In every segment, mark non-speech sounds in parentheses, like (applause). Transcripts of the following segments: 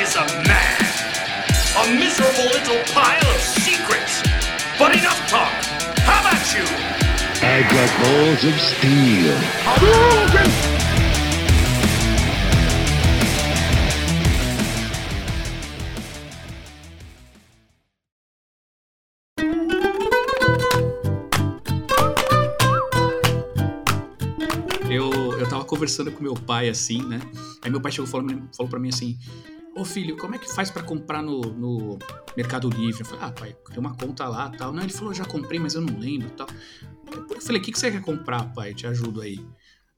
is a man? A miserable little pile of secrets. But enough talk. How about you? I got balls of steel. Eu, eu tava conversando com meu pai assim, né? Aí meu pai chegou e falou, falou pra mim assim: Ô filho, como é que faz pra comprar no, no Mercado Livre? Eu falei, ah, pai, tem uma conta lá tal. Não, ele falou, já comprei, mas eu não lembro tal. Eu falei, o que, que você quer comprar, pai? Eu te ajudo aí.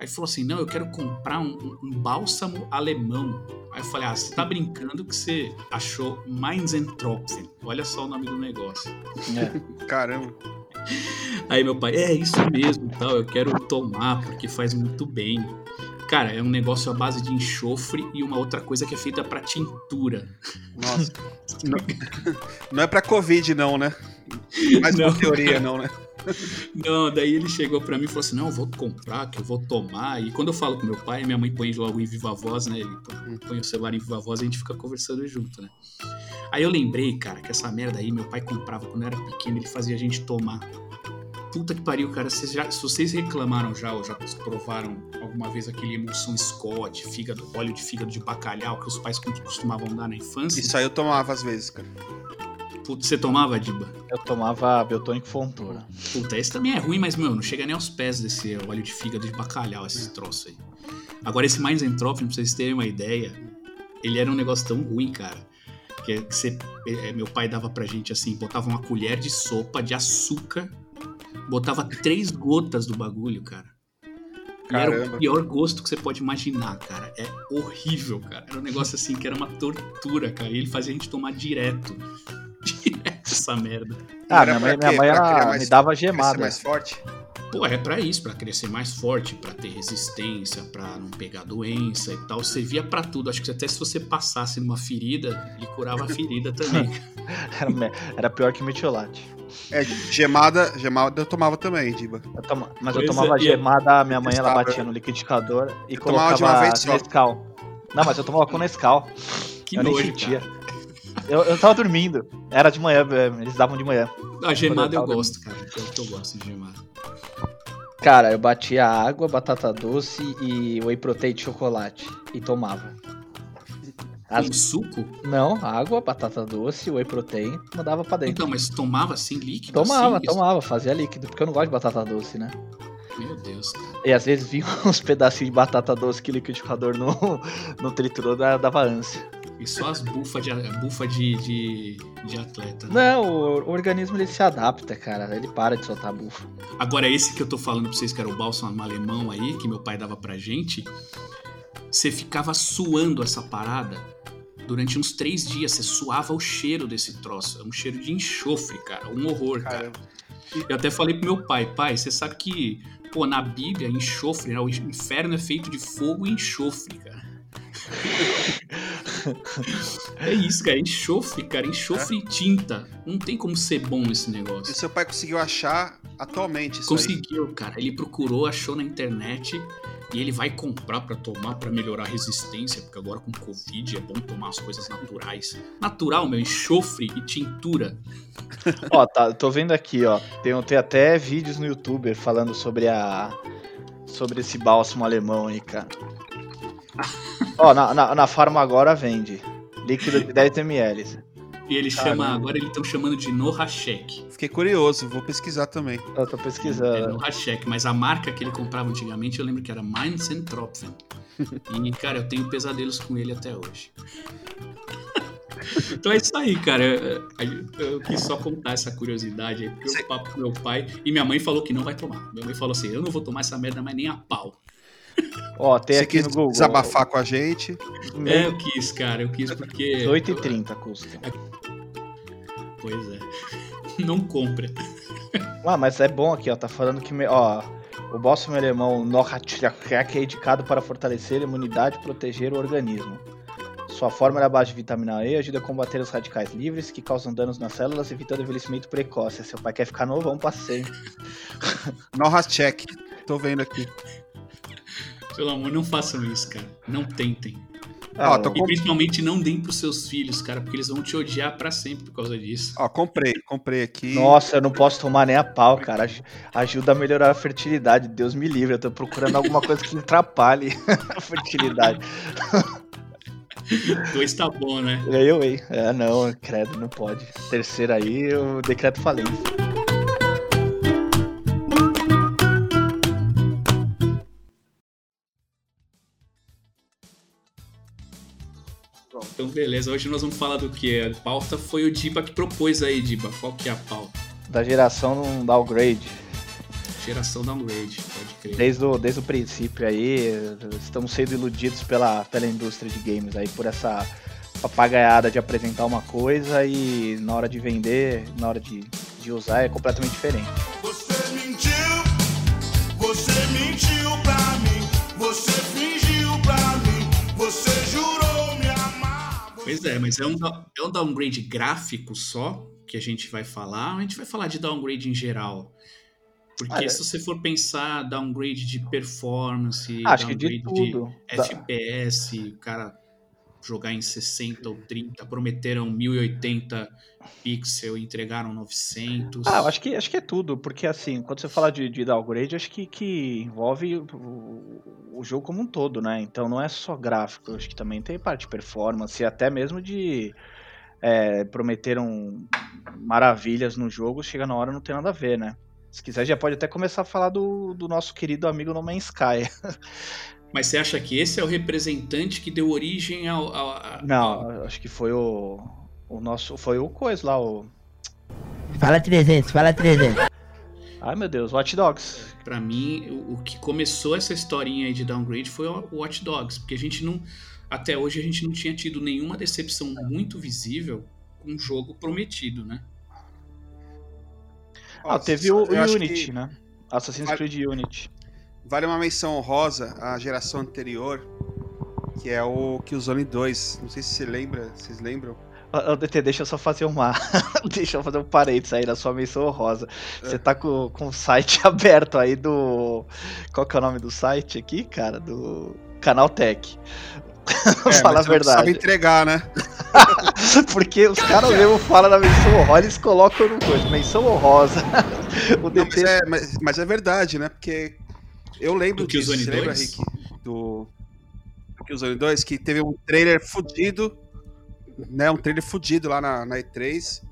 Aí ele falou assim: não, eu quero comprar um, um bálsamo alemão. Aí eu falei: ah, você tá brincando que você achou Mainzentropfen. Olha só o nome do negócio. (laughs) Caramba. Aí meu pai, é isso mesmo, tal, eu quero tomar porque faz muito bem. Cara, é um negócio à base de enxofre e uma outra coisa que é feita pra tintura. Nossa. não, (laughs) não é pra Covid, não, né? Mais uma Não, teoria, cara. não, né? Não, daí ele chegou pra mim e falou assim: Não, eu vou comprar, que eu vou tomar. E quando eu falo com meu pai, minha mãe põe logo em viva voz, né? Ele põe- põe o celular em viva voz e a gente fica conversando junto, né? Aí eu lembrei, cara, que essa merda aí meu pai comprava quando eu era pequeno, ele fazia a gente tomar. Puta que pariu, cara. Vocês já, se vocês reclamaram já ou já provaram alguma vez aquele emulsão Scott, fígado, óleo de fígado de bacalhau que os pais costumavam dar na infância? Isso aí eu tomava às vezes, cara. Putz, você tomava, Diba? Eu tomava Biotônico Fontoura. Puta, esse também é ruim, mas, meu, não chega nem aos pés desse óleo de fígado de bacalhau, esse troço aí. Agora, esse mais entrópio, pra vocês terem uma ideia, ele era um negócio tão ruim, cara, que que você, é, meu pai dava pra gente assim, botava uma colher de sopa de açúcar, botava três gotas do bagulho, cara. E era o pior gosto que você pode imaginar, cara. É horrível, cara. Era um negócio assim que era uma tortura, cara. E ele fazia a gente tomar direto. (laughs) Direto essa merda. Ah, Era minha mãe, minha mãe ela me dava gemada. mais forte? Pô, é pra isso, pra crescer mais forte, pra ter resistência, pra não pegar doença e tal. Servia pra tudo. Acho que até se você passasse numa ferida, ele curava a ferida também. (laughs) Era, era pior que metiolate. É, gemada, gemada eu tomava também, Diba. Eu toma- mas eu Pois tomava é, e- gemada, minha mãe ela batia no liquidificador e Eu tomava de uma colocava. Nescau. Não, mas eu tomava com Nescau. Que eu nem nojo, sentia. cara. Eu, eu tava dormindo. Era de manhã, eh, eles davam de manhã. A gemada eu tava gosto, cara. É o que eu gosto de gemada. Cara, eu batia água, batata doce e whey protein de chocolate. E tomava. As- suco? Não, água, batata doce, whey protein, mandava pra dentro. Então, mas tomava assim líquido? tomava, assim? tomava, fazia líquido, porque eu não gosto de batata doce, né? Meu Deus, cara. E às vezes vinha (laughs) uns pedacinhos de batata doce que o liquidificador não, (laughs) não triturou, da- dava ânsia. E só as bufas de, bufa de, de, de atleta. né? Não, o, o organismo ele se adapta, cara. Ele para de soltar bufa. Agora, esse que eu tô falando pra vocês, que era o bálsamo alemão aí, que meu pai dava pra gente, você ficava suando essa parada durante uns três dias. Você suava o cheiro desse troço. É um cheiro de enxofre, cara. Um horror, cara. Caramba. Eu até falei pro meu pai, pai, você sabe que, pô, na Bíblia, enxofre, né? O inferno é feito de fogo e enxofre, cara. É isso, cara. Enxofre, cara. Enxofre e tinta. Não tem como ser bom esse E negócio. o seu pai conseguiu achar atualmente isso aí? Conseguiu, cara. Ele procurou, achou na internet e ele vai comprar pra tomar pra melhorar a resistência, porque agora com Covid é bom tomar as coisas naturais. Natural, meu, enxofre e tintura. (laughs) ó, tá, tô vendo aqui, ó. Tem, tem até vídeos no YouTube falando sobre a. Sobre esse bálsamo alemão aí, cara. Ó, na, na, na Farma agora vende. Líquido de 10 ml. E ele chama, Caramba. agora eles estão chamando de Nohashek. Fiquei curioso, vou pesquisar também. Eu tô É pesquisando. Nohashek, mas a marca que ele comprava antigamente eu lembro que era Mainzentropfen. E, cara, eu tenho pesadelos com ele até hoje. (laughs) Então é isso aí, cara. Eu, eu- eu quis só contar essa curiosidade aí, porque Cê- eu papo com meu pai e minha mãe falou que não vai tomar. Minha mãe falou assim: eu não vou tomar essa merda mais nem a pau. Ó, tem Você aqui quis no Google. desabafar com a gente. É, eu quis, cara, eu quis porque. 8,30 custa. Pois é. (laughs) Não compra. Ah, mas é bom aqui, ó. Tá falando que, ó, o bálsamo alemão Nohatchak é indicado para fortalecer a imunidade e proteger o organismo. Sua fórmula é a base de vitamina E ajuda a combater os radicais livres que causam danos nas células, evitando envelhecimento precoce. Seu pai quer ficar novo, vamos passeio. Nohacek. Tô vendo aqui. Pelo amor, não façam isso, cara. Não tentem. Ah, E com- principalmente não deem pros seus filhos, cara, porque eles vão te odiar pra sempre por causa disso. Ó, comprei, comprei aqui. Nossa, eu não posso tomar nem a pau, cara. Aj- Ajuda a melhorar a fertilidade. Deus me livre. Eu tô procurando alguma coisa que atrapalhe (laughs) a fertilidade. (laughs) Dois tá bom, né? Eu, hein? É, não, credo, não pode. Terceira aí, eu decreto falência. Então, beleza. Hoje nós vamos falar do que? A pauta foi o Diba que propôs aí, Diba. Qual que é a pauta? Da geração não downgrade. Geração downgrade, pode crer. Desde o, desde o princípio aí, estamos sendo iludidos pela, pela indústria de games aí, por essa papagaiada de apresentar uma coisa e na hora de vender, na hora de, de usar é completamente diferente. Você mentiu, você mentiu pra Pois é, mas é um, é um downgrade gráfico só que a gente vai falar, a gente vai falar de downgrade em geral? Porque Olha- se você for pensar downgrade de performance, de downgrade tudo. Da- FPS, o cara jogar em 60 ou 30, prometeram 1080 pixel entregaram 900. Ah, acho que, acho que é tudo, porque assim, quando você fala de, de downgrade, acho que, que envolve o, o jogo como um todo, né? Então não é só gráfico, acho que também tem parte de performance, e até mesmo de é, prometeram maravilhas no jogo, chega na hora não tem nada a ver, né? Se quiser, já pode até começar a falar do, do nosso querido amigo No Man's Sky. (laughs) Mas você acha que esse é o representante que deu origem ao. ao- a- Não, acho que foi o, o nosso. Foi o coisa lá, o. Fala 300, fala 300. Ai meu Deus, Watch Dogs. Pra mim, o, o que começou essa historinha aí de downgrade foi o Watch Dogs, porque a gente não. Até hoje a gente não tinha tido nenhuma decepção muito visível com um jogo prometido, né? Ah, Ó, teve o, o Unity, que né? Assassin's Creed Unity. Vale uma menção honrosa à geração anterior, que é o Killzone 2. Não sei se você lembra, vocês lembram? DT, deixa eu só fazer uma. (laughs) deixa eu fazer um parênteses aí na sua menção honrosa. Você tá com, com o site (laughs) aberto aí do. Qual que é o nome do site aqui, cara? Do Canaltech. (laughs) Fala a É, mas você não Sabe verdade. entregar, né? Porque os caras mesmo falam na menção honrosa, eles colocam no coisa. Menção honrosa. o Não, mas, DT. é, mas, mas é verdade, né? Porque eu lembro Do disso. Killzone Você lembra, 2? Rick? Do, do Killzone 2, que teve um trailer fudido, né? Um trailer fudido lá na, na E3.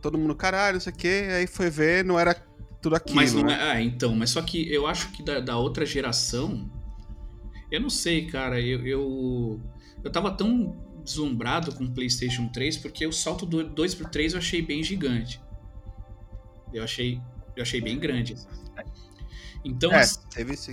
Todo mundo, caralho, não sei o quê. Aí foi ver, não era tudo aquilo, Mas não né? é. Ah, então, mas só que eu acho que da, da outra geração. Eu não sei, cara. Eu, eu, eu tava tão deslumbrado com o PlayStation 3 porque o salto do 2 pro 3 eu achei bem gigante. Eu achei, eu achei bem grande. Então, É, assim, teve sim.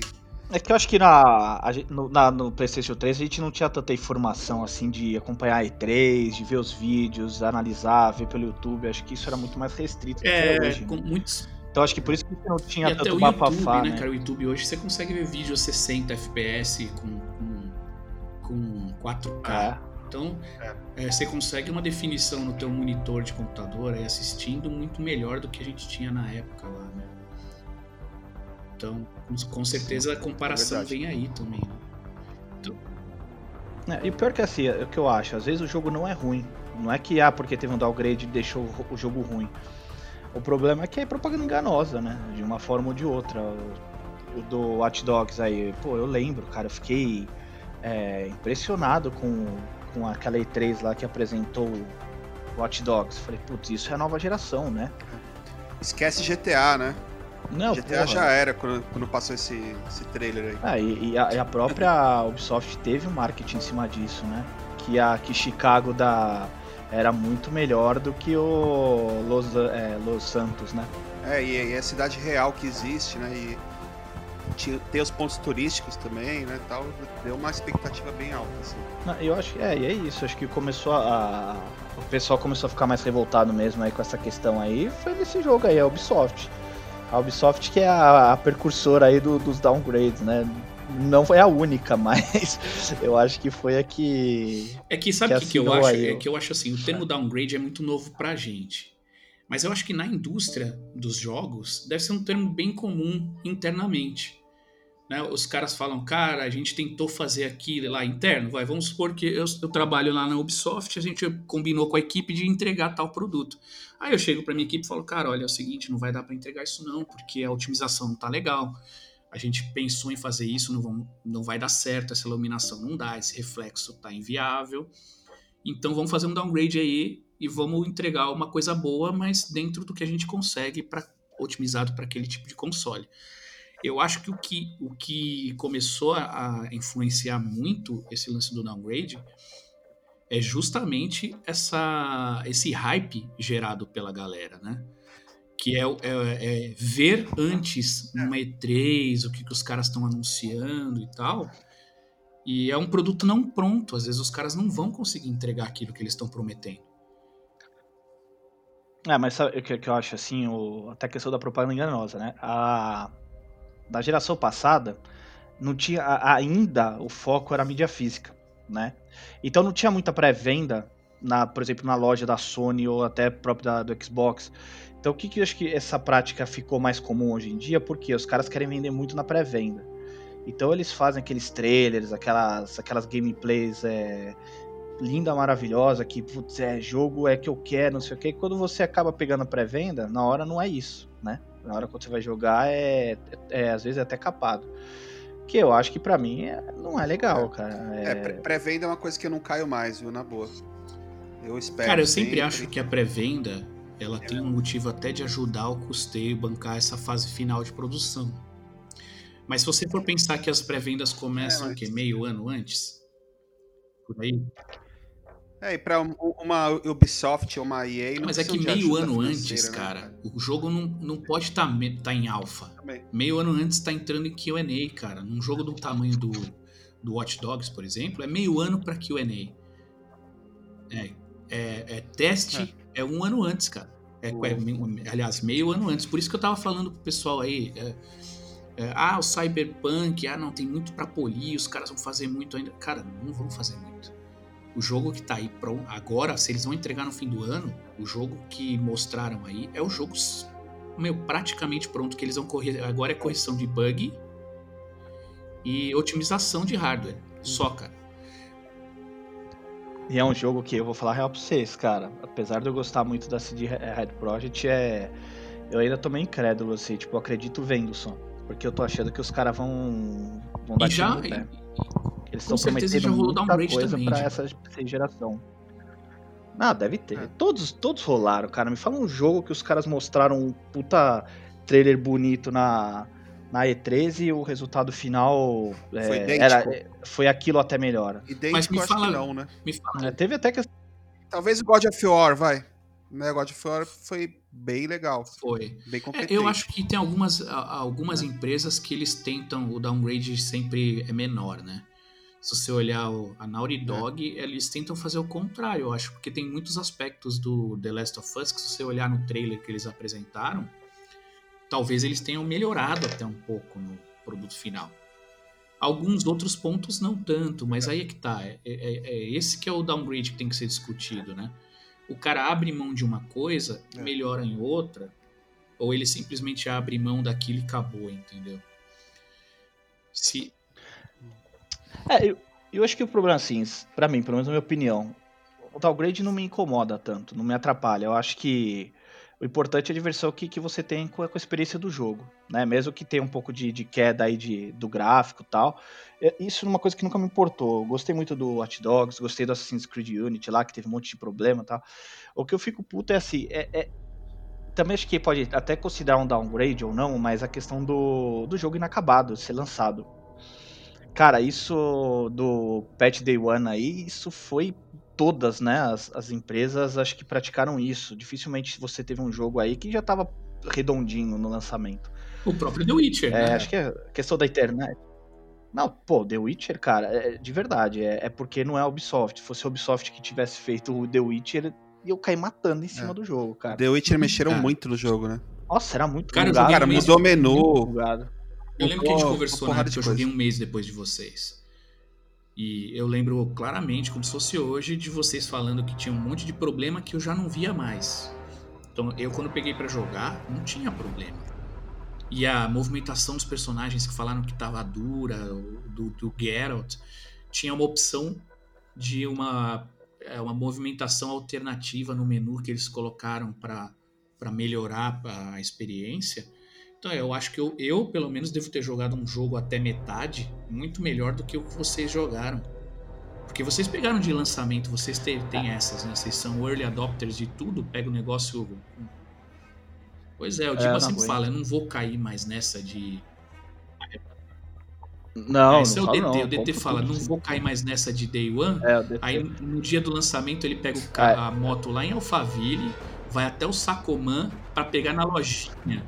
É que eu acho que na, no, na- no PlayStation 3 a gente não tinha tanta informação assim de acompanhar a E3, de ver os vídeos, analisar, ver pelo YouTube. Acho que isso era muito mais restrito do que é é, hoje. com né? muitos Então acho que por isso que não E tinha até tanto o bafafá, YouTube, né, né? cara? O YouTube hoje você consegue ver vídeo a 60 FPS com, com, com 4K. É. Então, é, você consegue uma definição no teu monitor de computador aí assistindo muito melhor do que a gente tinha na época lá, né? Então, com, certeza a comparação é vem aí também, né? É, E o pior que assim, é o que eu acho, às vezes o jogo não é ruim. Não é que, ah, porque teve um downgrade deixou o- jogo ruim. O problema é que é propaganda enganosa, né? De uma forma ou de outra. O, o do Watch Dogs aí, pô, eu lembro, cara, eu fiquei é, impressionado com, com aquela E3 lá que apresentou o Watch Dogs. Falei, putz, isso é a nova geração, né? Esquece GTA, né? Não, GTA porra. já era quando, quando passou esse, esse trailer aí. Ah, e, e a, e a própria (laughs) Ubisoft teve um marketing em cima disso, né? Que a que Chicago da era muito melhor do que o Los, é, Los Santos, né? É, e, e a cidade real que existe, né? E tem os pontos turísticos também, né? Tal, deu uma expectativa bem alta, assim. Não, Eu acho que é, e é isso. Acho que começou a, o pessoal começou a ficar mais revoltado mesmo aí com essa questão aí. Foi nesse jogo aí, a Ubisoft. A Ubisoft que é a, a precursora aí do- dos downgrades, né? Não foi a única, (laughs) mas eu acho que foi a que É que sabe o Que que, eu acho? aí É que eu acho assim, o termo downgrade é muito novo pra gente. Mas eu acho que na indústria dos jogos deve ser um termo bem comum internamente. Né, os caras falam, cara, a gente tentou fazer aqui lá interno, vai, vamos supor que eu, eu trabalho lá na Ubisoft, a gente combinou com a equipe de entregar tal produto. Aí eu chego pra minha equipe e falo, cara, olha, é o seguinte, não vai dar pra entregar isso não, porque a otimização não tá legal. A gente pensou em fazer isso, não, vamos, não vai dar certo, essa iluminação não dá, esse reflexo tá inviável. Então vamos fazer um downgrade aí e vamos entregar uma coisa boa, mas dentro do que a gente consegue para otimizado para aquele tipo de console. Eu acho que o que, o que começou a, influenciar muito esse lance do downgrade é justamente essa, esse hype gerado pela galera, né? Que é, é, é ver antes numa E3 o que, que os caras estão anunciando e tal. E é um produto não pronto. Às vezes os caras não vão conseguir entregar aquilo que eles estão prometendo. É, mas sabe o que, que eu acho assim, o, até a questão da propaganda enganosa, né? A, da geração passada, não tinha ainda o foco era a mídia física, né? Então não tinha muita pré-venda, na, por exemplo, na loja da Sony ou até próprio da, do Xbox. Então o que, que eu acho que essa prática ficou mais comum hoje em dia? Porque os caras querem vender muito na pré-venda. Então eles fazem aqueles trailers, aquelas, aquelas gameplays é, linda, maravilhosa, que putz, é jogo é que eu quero, não sei o que. Quando você acaba pegando a pré-venda, na hora não é isso, né? Na hora quando você vai jogar é, é, é, às vezes é até capado. Que eu acho que pra mim é- não é legal, cara. É, pré- pré-venda é uma coisa que eu não caio mais, viu? Na boa. Eu espero. Cara, eu sempre acho que a pré-venda ela tem um motivo até de ajudar o custeio bancar essa fase final de produção. Mas se você for pensar que as pré-vendas começam É, o quê? Meio ano antes? Por aí? É, e pra um- uma Ubisoft ou uma EA. Não Mas é que meio ano antes, né, cara, o jogo não, não pode estar em alfa. Meio ano antes tá entrando em QA, cara. Num jogo do tamanho do, do Watch Dogs, por exemplo, é meio ano pra QA. É, é, é teste, é. um ano antes, cara. É, é, aliás, meio ano antes. Por isso que eu tava falando pro pessoal aí. é, é, ah, o Cyberpunk, ah, não, tem muito pra polir, os caras vão fazer muito ainda. Cara, não vão fazer muito. O jogo que tá aí pronto, agora, se eles vão entregar no fim do ano, o jogo que mostraram aí é o jogo meu, praticamente pronto, que eles vão correr. Agora é correção de bug e otimização de hardware. Só, cara. E é um jogo que eu vou falar real pra vocês, cara. Apesar de eu gostar muito da CD Red Project, é. Eu ainda tô meio incrédulo, assim, tipo, eu acredito vendo só. Porque eu tô achando que os caras vão. vão dar E já. no pé. Eles com estão certeza prometendo muita downgrade coisa também, pra já. essa, essa geração. Ah, deve ter. É. Todos, todos rolaram, cara. Me fala um jogo que os caras mostraram um puta trailer bonito na, na E3 e o resultado final é, Foi idêntico? era, é, foi aquilo até melhor. Idêntico, Mas me eu acho fala- que não, né? Me fala. É, teve até que Talvez o God of War, vai. Né, God of War foi bem legal. Foi. Bem É, competente. eu acho que tem algumas, algumas empresas que eles tentam, o downgrade sempre é menor, né? Se você olhar o- a Naughty Dog, eles tentam fazer o contrário, eu acho, porque tem muitos aspectos do The Last of Us que se você olhar no trailer que eles apresentaram, talvez eles tenham melhorado até um pouco no produto final. Alguns outros pontos não tanto, mas aí é que tá. É, é- é esse que é o downgrade que tem que ser discutido, né? O cara abre mão de uma coisa, É. melhora em outra, ou ele simplesmente abre mão daquilo e acabou, entendeu? Se, É, eu, eu acho que o problema, assim, pra mim, pelo menos na minha opinião, o downgrade não me incomoda tanto, não me atrapalha. Eu acho que o importante é a diversão que, que você tem com a, com a experiência do jogo, né? Mesmo que tenha um pouco de, de queda aí de, do gráfico tal. Isso é uma coisa que nunca me importou. Eu gostei muito do Watch Dogs, gostei do Assassin's Creed Unity lá, que teve um monte de problema tal. O que eu fico puto é assim, é- é, também acho que pode até considerar um downgrade ou não, mas a questão do, do jogo inacabado, ser lançado. Cara, isso do Patch Day One aí, isso foi todas, né? As, as empresas acho que praticaram isso. Dificilmente você teve um jogo aí que já tava redondinho no lançamento. o próprio The Witcher, É, né? acho que é questão da internet. Não, pô, The Witcher, cara, é, de verdade, é, é porque não é a Ubisoft. Se fosse a Ubisoft que tivesse feito o The Witcher, eu cair matando em cima É. do jogo, cara. The Witcher mexeram Cara. muito no jogo, né? Nossa, era muito Cara, Cara, mudou o menu. Eu lembro que a gente conversou época, de eu joguei um mês depois de vocês. E eu lembro claramente, como se fosse hoje, de vocês falando que tinha um monte de problema que eu já não via mais. Então, eu quando peguei pra jogar, não tinha problema. E a movimentação dos personagens que falaram que tava dura, do, do Geralt, tinha uma opção de uma, é, uma movimentação alternativa no menu que eles colocaram para melhorar a experiência. Então eu acho que eu, eu, pelo menos, devo ter jogado um jogo até metade muito melhor do que o que vocês jogaram. Porque vocês pegaram de lançamento, vocês têm, têm essas, né? Vocês são early adopters de tudo, pega o negócio. Pois é, o É, Diba não sempre aguento. fala, eu não vou cair mais nessa de. Não, Esse é não o falo DT, não. o DT fala, tudo, não vou cair mais nessa de day one. É, o. Aí no dia do lançamento ele pega o ca- a moto lá em Alphaville, vai até o Sacomã pra pegar na lojinha.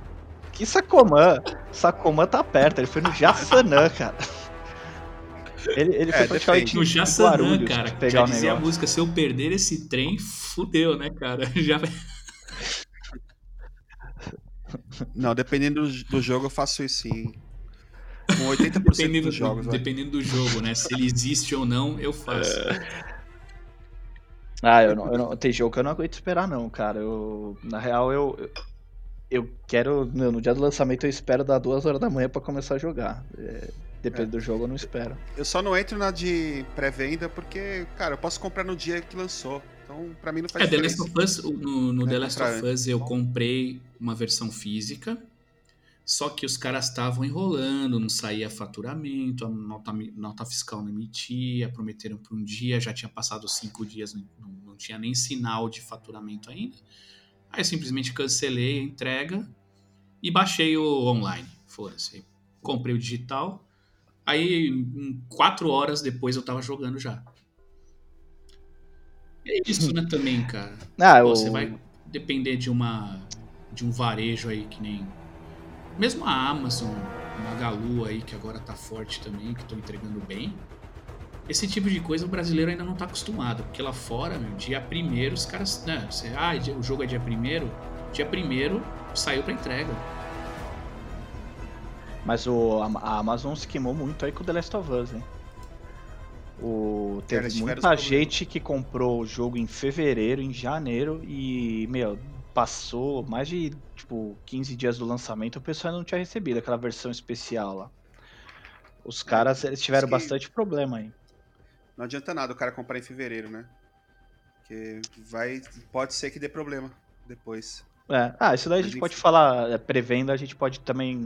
Que Sacomã? Sacomã tá perto, ele foi no Jassanã, cara. Ele, ele foi É, praticamente No Jassanã, Guarulhos cara. pegar Já dizia a música, se eu perder esse trem, fudeu, né, cara? (laughs) Já Não, dependendo do, jogo, eu faço isso sim. Com 80% dependendo, dos jogos, vai. dependendo do jogo, né? Se ele existe ou não, eu faço. Ah, eu não, eu não- tem jogo que eu não aguento esperar, não, cara. Eu, na real, eu, eu, quero. No, no dia do lançamento, eu espero dar duas horas da manhã pra começar a jogar. É, depende do jogo, eu não espero. Eu só não entro na de pré-venda porque, cara, eu posso comprar no dia que lançou. Então, pra mim não faz É, The diferença. Last of Us, no, no É, The Last of Us eu comprei uma versão física, só que os caras estavam enrolando, não saía faturamento, a nota, nota fiscal não emitia, prometeram por um dia, já tinha passado cinco dias, não- não tinha nem sinal de faturamento ainda. Aí eu simplesmente cancelei a entrega e baixei o online, foda-se. Comprei o digital, aí quatro horas depois eu tava jogando já. É isso, né, também, cara. (laughs) Ah, eu, você vai depender de uma de um varejo aí que nem mesmo a Amazon, a Magalu aí que agora tá forte também, que estão entregando bem. Esse tipo de coisa o brasileiro ainda não tá acostumado, porque lá fora, meu, dia primeiro os caras, né, você, ah, o jogo é dia primeiro, dia primeiro saiu pra entrega. Mas o, a Amazon se queimou muito aí com o The Last of Us, hein? O, teve tiveram muita gente que comprou o jogo em fevereiro, em janeiro, e, meu, passou mais de, tipo, 15 dias do lançamento, o pessoal ainda não tinha recebido aquela versão especial lá. Os caras, eles tiveram que- bastante problema aí. Não adianta nada o cara comprar em fevereiro, né? Porque vai. Pode ser que dê problema depois. É. Ah, isso daí a Mas gente pode enfim. falar, é, pré-venda, a gente pode também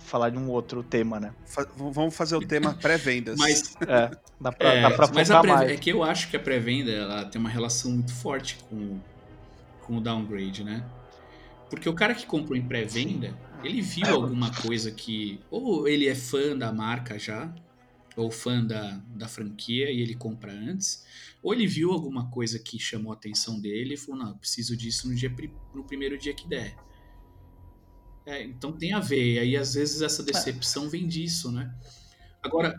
falar de um outro tema, né? Fa- vamos fazer o tema pré-vendas. Mas (laughs) É, dá pra, É, dá pra mas a mais. é que eu acho que a pré-venda ela tem uma relação muito forte com, com o downgrade, né? Porque o cara que comprou em pré-venda, ele viu alguma coisa que. Ou ele é fã da marca já, ou fã da, da franquia e ele compra antes, ou ele viu alguma coisa que chamou a atenção dele e falou: não, eu preciso disso no, dia, no primeiro dia que der. É, então tem a ver, e aí às vezes essa decepção vem disso, né? Agora,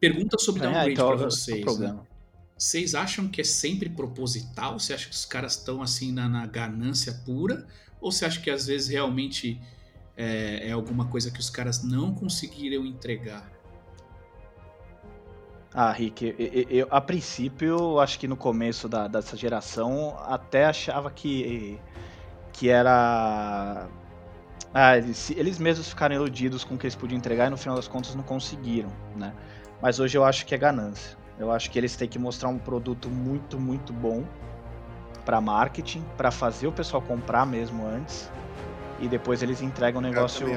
pergunta sobre É, downgrade então, pra é vocês. né? Vocês acham que é sempre proposital? Você acha que os caras estão assim na, na ganância pura? Ou você acha que às vezes realmente é, é alguma coisa que os caras não conseguiram entregar? Ah, Rick, eu, eu- eu- a princípio, acho que no começo da, dessa geração, até achava que, que era. Ah, eles, eles mesmos ficaram iludidos com o que eles podiam entregar e no final das contas não conseguiram, né? Mas hoje eu acho que é ganância. Eu acho que eles têm que mostrar um produto muito, muito bom para marketing, para fazer o pessoal comprar mesmo antes. E depois eles entregam o negócio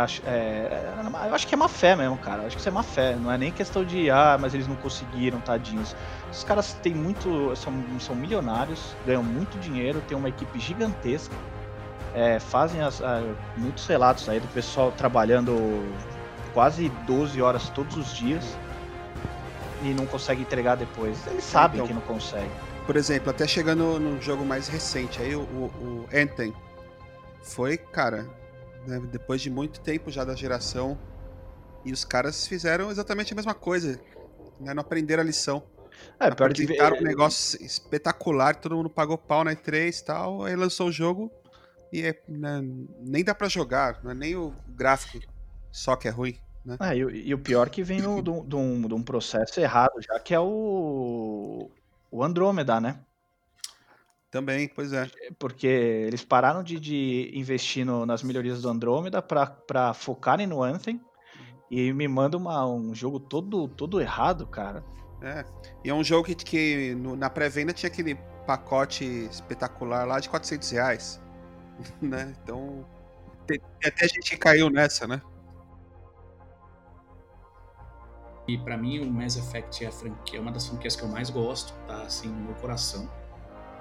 acho. é, é, eu acho que é má fé mesmo, cara. Eu acho que isso é má fé. Não é nem questão de, ah, mas eles não conseguiram, tadinhos. Os caras têm muito. São, são milionários, ganham muito dinheiro, têm uma equipe gigantesca. é, fazem as- a- muitos relatos aí do pessoal trabalhando quase 12 horas todos os dias e não consegue entregar depois. Eles sabem Então. que não consegue. Por exemplo, até chegando no jogo mais recente, aí o, o, o Anthem foi, cara, né, depois de muito tempo já da geração, e os caras fizeram exatamente a mesma coisa. Né, não aprenderam a lição. É, pior que. Apresentaram um negócio espetacular, todo mundo pagou pau na E3 e tal, aí lançou o jogo e é, né, nem dá pra jogar, não é nem o gráfico só que é ruim. Né? Ah, e, o- e o pior que vem (laughs) de um- um processo errado já, que é o, o Andrômeda, né? Também, pois é. Porque eles pararam de, de investir no- nas melhorias do Andrômeda pra, pra focarem no Anthem. E me manda uma- um jogo todo, todo errado, cara. É. E é um jogo que, que no- na pré-venda tinha aquele pacote espetacular lá de 400 reais. (laughs) né? Então. Tem, tem até gente que caiu nessa, né? E pra mim o Mass Effect é, a franquia, é uma das franquias que eu mais gosto, tá assim no meu coração.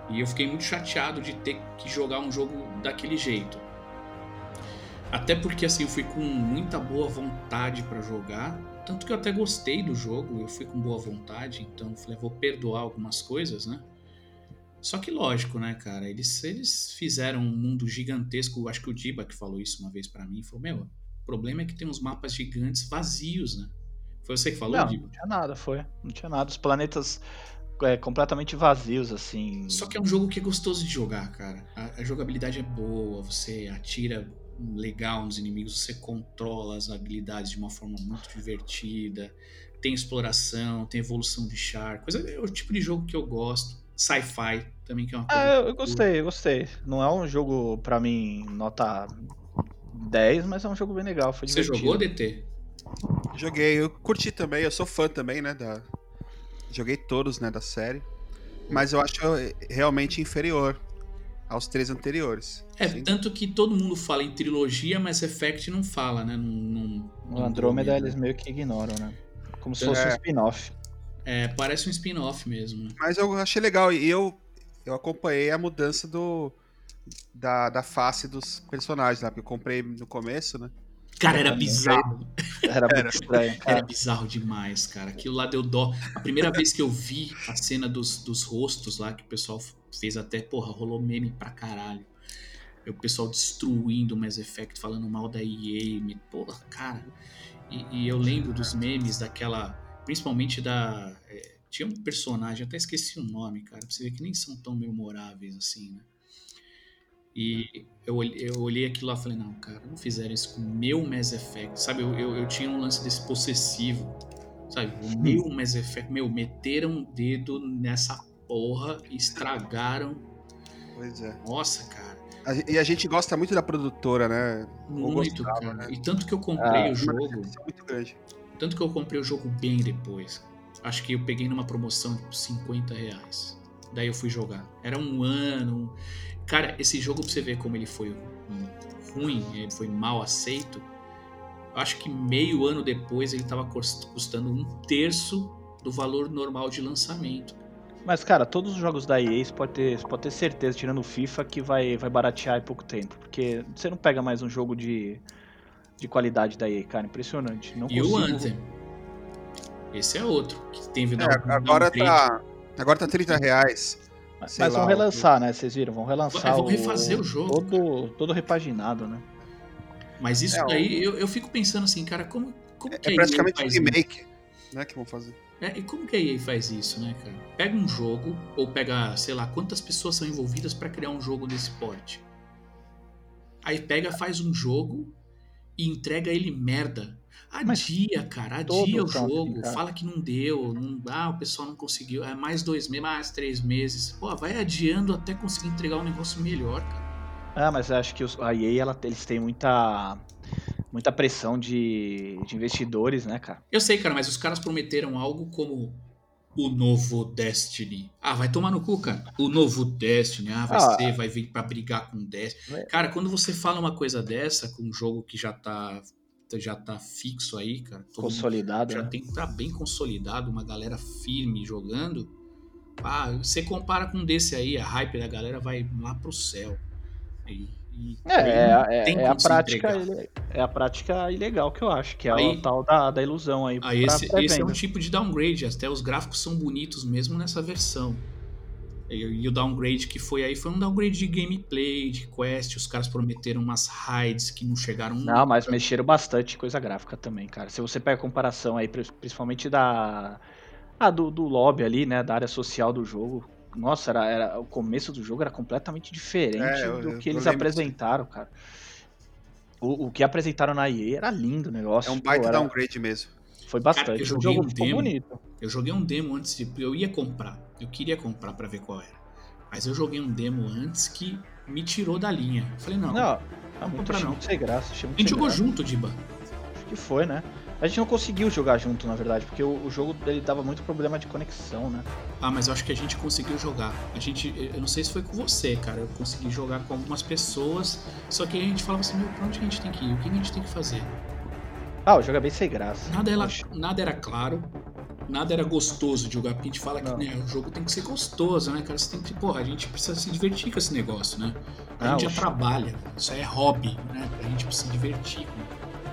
E eu fiquei muito chateado de ter que jogar um jogo daquele jeito. Até porque assim eu fui com muita boa vontade pra jogar, tanto que eu até gostei do jogo, eu fui com boa vontade, então eu falei, vou perdoar algumas coisas, né? Só que lógico, né, cara, eles, eles fizeram um mundo gigantesco, acho que o Diba que falou isso uma vez pra mim, falou, meu, o problema é que tem uns mapas gigantes vazios, né? Foi você que falou, não, Diba? não tinha nada, foi. Não tinha nada. Os planetas é, completamente vazios, assim. Só que é um jogo que é gostoso de jogar, cara. A, a jogabilidade é boa, você atira legal nos inimigos, você controla as habilidades de uma forma muito divertida. Tem exploração, tem evolução de char, coisa é o tipo de jogo que eu gosto. Sci-fi também que é uma coisa. Ah, eu, gostei, eu gostei. Não é um jogo, pra mim, nota 10, mas é um jogo bem legal. Foi Você divertido. jogou DT? Joguei, eu curti também, eu sou fã também, né? Da... Joguei todos, né, da série. Mas eu acho realmente inferior aos três anteriores. É, Sim. tanto que todo mundo fala em trilogia, mas Effect não fala, né? Num, num, O Andrômeda eles meio que ignoram, né? Como se É. fosse um spin-off. É, parece um spin-off mesmo, né? Mas eu achei legal e eu, eu acompanhei a mudança do da, da face dos personagens, né? Porque eu comprei no começo, né? Cara, era bizarro. Era muito estranho, Era bizarro demais, cara. Aquilo lá deu dó. A primeira vez que eu vi a cena dos, dos rostos lá, que o pessoal fez até, porra, rolou meme pra caralho. O pessoal destruindo o Mass Effect, falando mal da EA. me- Porra, cara. E, e eu lembro dos memes daquela. Principalmente da. é, tinha um personagem, até esqueci o nome, cara. Pra você ver que nem são tão memoráveis assim, né? E eu, olhei- eu olhei aquilo lá e falei, não, cara, não fizeram isso com o meu Mass Effect. Sabe, eu, eu, eu tinha um lance desse possessivo. Sabe, o meu Mass Effect, meu, meteram o dedo nessa porra e estragaram. Pois é. Nossa, cara, A e a gente gosta muito da produtora, né? Muito, gostava, cara. né? E tanto que eu comprei Ah, o jogo, decepção muito grande. tanto que eu comprei o jogo bem depois. Acho que eu peguei numa promoção de 50 reais. Daí eu fui jogar. Era um ano. Cara, esse jogo pra você ver como ele foi ruim, ele foi mal aceito. Eu acho que meio ano depois ele tava cus- custando um terço do valor normal de lançamento. Mas, cara, todos os jogos da EA você pode ter, você pode ter certeza, tirando o FIFA, que vai, vai baratear em pouco tempo. Porque você não pega mais um jogo de, de qualidade da EA, cara. Impressionante. Não E o consigo- Anthem. Esse é outro. Que teve É, down- agora tá. Agora tá 30 reais. Mas sei vão lá, relançar, né? Vocês viram? Vão relançar É, vão o- refazer o jogo, Todo, todo repaginado, né? Mas isso É, o- daí, eu, eu fico pensando assim, cara, como, como que É a praticamente EA um faz isso? remake, né? Que vão fazer. É, e como que a EA faz isso, né, cara? Pega um jogo, ou pega, sei lá, quantas pessoas são envolvidas pra criar um jogo desse porte. Aí pega, faz um jogo e entrega ele merda. Mas Adia, cara, todos adia o jogo, cara. fala que não deu, não, ah, o pessoal não conseguiu, é mais dois meses, mais três meses. Pô, vai adiando até conseguir entregar um negócio melhor, cara. Ah, mas acho que os- a EA, ela, eles têm muita, muita pressão de, de investidores, né, cara? Eu sei, cara, mas os caras prometeram algo como o novo Destiny. Ah, vai tomar no cu, cara. O novo Destiny. Ah, vai Ah. ser, vai vir pra brigar com o Destiny. É. Cara, quando você fala uma coisa dessa com um jogo que já tá, já tá fixo aí, cara. Consolidado, Já né? tem que estar bem consolidado, uma galera firme jogando. Ah, você compara com um desse aí, a hype da galera vai lá pro céu. E, e É, é, é- é a prática, é a prática ilegal que eu acho, que é Aí- o tal da, da ilusão aí. Aí pra esse, esse é um tipo de downgrade, até os gráficos são bonitos mesmo nessa versão. E, e o downgrade que foi aí foi um downgrade de gameplay, de quest, os caras prometeram umas raids que não chegaram Não, mas mexeram bastante em coisa gráfica também, cara. Se você pega a comparação aí, pri- principalmente da. Ah, do, do lobby ali, né? Da área social do jogo. Nossa, era, era- o começo do jogo era completamente diferente É, eu- do que eles apresentaram, cara. O, o que apresentaram na EA era lindo o negócio. É um baita era- downgrade mesmo. Foi bastante. Cara, eu o jogo um ficou demo. bonito. Eu joguei um demo antes de. Eu ia comprar. Eu queria comprar pra ver qual era. Mas eu joguei um demo antes que me tirou da linha. Eu falei, não, Não, é muito, comprar não. muito sem graça. Muito a gente jogou graça. junto, Diba. Acho que foi, né? A gente não conseguiu jogar junto, na verdade, porque o, o jogo ele dava muito problema de conexão, né? Ah, mas eu acho que a gente conseguiu jogar. A gente, eu não sei se foi com você, cara. Eu consegui jogar com algumas pessoas. Só que a gente falava assim, meu, pra onde a gente tem que ir? O que a gente tem que fazer? Ah, o jogo é bem sem graça. Nada era, nada era claro, nada era gostoso de jogar. Porque a gente fala que Não. né, o jogo tem que ser gostoso, né, cara? Você tem que, porra, a gente precisa se divertir com esse negócio, né? A Ah, gente já oxe. trabalha, isso é hobby, né? A gente precisa se divertir.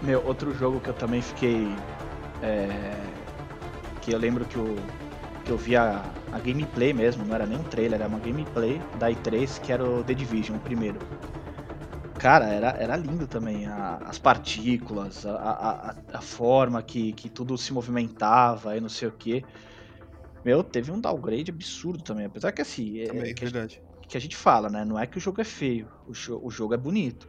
Meu, outro jogo que eu também fiquei. é, que eu lembro que, o, que eu vi a, a gameplay mesmo, não era nem um trailer, era uma gameplay da E3, que era o The Division, o primeiro. Cara, era, era lindo também. a- as partículas, a, a, a- a forma que, que tudo se movimentava e não sei o que. Meu, teve um downgrade absurdo também. Apesar que assim. é- Também, que a verdade. que a gente fala, né? Não é que o jogo é feio, o, jo- o jogo é bonito.